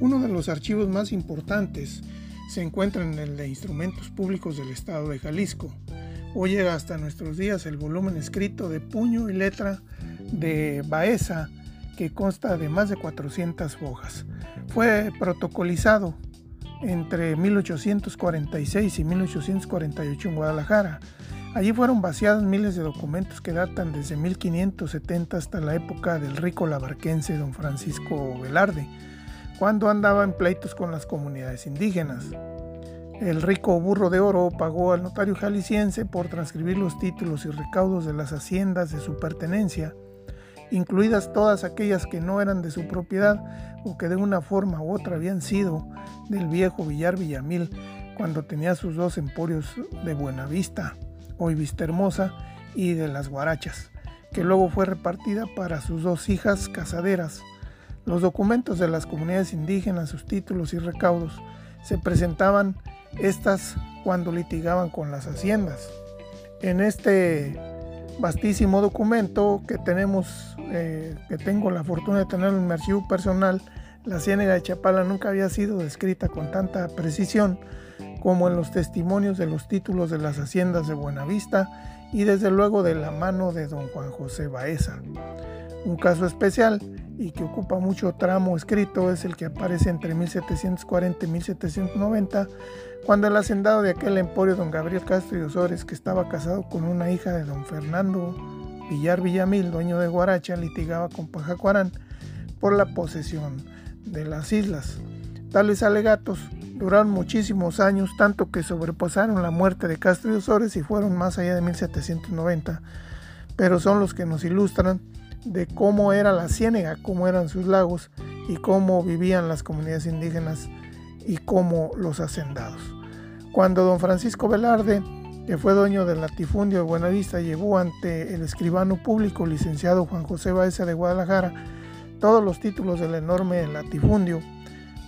Uno de los archivos más importantes se encuentra en el de Instrumentos Públicos del Estado de Jalisco. Hoy llega hasta nuestros días el volumen escrito de puño y letra de Baeza, que consta de más de 400 hojas. Fue protocolizado entre 1846 y 1848 en Guadalajara. Allí fueron vaciados miles de documentos que datan desde 1570 hasta la época del rico labarquense don Francisco Velarde, cuando andaba en pleitos con las comunidades indígenas. El rico burro de oro pagó al notario jalisciense por transcribir los títulos y recaudos de las haciendas de su pertenencia, incluidas todas aquellas que no eran de su propiedad o que de una forma u otra habían sido del viejo Villar Villamil cuando tenía sus dos emporios de Buenavista, hoy Vista Hermosa, y de las Guarachas, que luego fue repartida para sus dos hijas casaderas. Los documentos de las comunidades indígenas, sus títulos y recaudos, se presentaban estas cuando litigaban con las haciendas. En este vastísimo documento que tenemos, eh, que tengo la fortuna de tener en mi archivo personal, la ciénaga de Chapala nunca había sido descrita con tanta precisión como en los testimonios de los títulos de las haciendas de Buenavista y desde luego de la mano de don Juan José Baeza. Un caso especial y que ocupa mucho tramo escrito es el que aparece entre 1740 y 1790, cuando el hacendado de aquel emporio, don Gabriel Castro y Osores, que estaba casado con una hija de don Fernando Villar Villamil, dueño de Guaracha, litigaba con Pajacuarán por la posesión de las islas. Tales alegatos duraron muchísimos años, tanto que sobrepasaron la muerte de Castro y Osores y fueron más allá de 1790, pero son los que nos ilustran de cómo era la ciénega, cómo eran sus lagos y cómo vivían las comunidades indígenas y cómo los hacendados. Cuando don Francisco Velarde, que fue dueño del latifundio de Buenavista, llevó ante el escribano público licenciado Juan José Baeza de Guadalajara todos los títulos del enorme latifundio,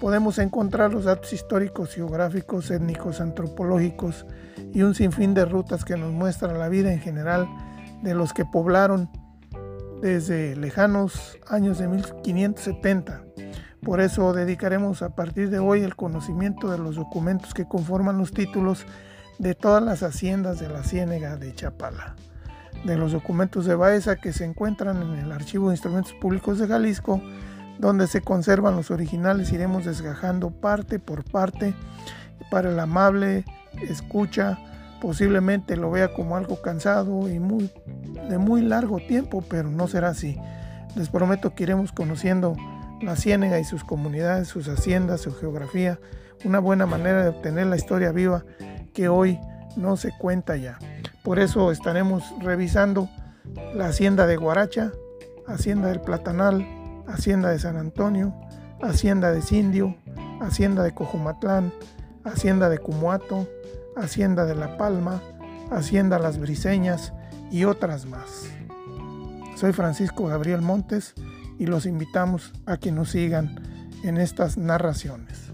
podemos encontrar los datos históricos, geográficos, étnicos, antropológicos y un sinfín de rutas que nos muestran la vida en general de los que poblaron desde lejanos años de 1570. Por eso dedicaremos a partir de hoy el conocimiento de los documentos que conforman los títulos de todas las haciendas de la Ciénega de Chapala, de los documentos de Baeza que se encuentran en el Archivo de Instrumentos Públicos de Jalisco, donde se conservan los originales, iremos desgajando parte por parte para el amable escucha posiblemente lo vea como algo cansado y muy, de muy largo tiempo, pero no será así. Les prometo que iremos conociendo la ciénega y sus comunidades, sus haciendas, su geografía, una buena manera de obtener la historia viva que hoy no se cuenta ya. Por eso estaremos revisando la hacienda de Guaracha, hacienda del Platanal, hacienda de San Antonio, hacienda de Sindio, hacienda de Cojumatlán, hacienda de Cumuato, Hacienda de La Palma, Hacienda Las Briseñas y otras más. Soy Francisco Gabriel Montes y los invitamos a que nos sigan en estas narraciones.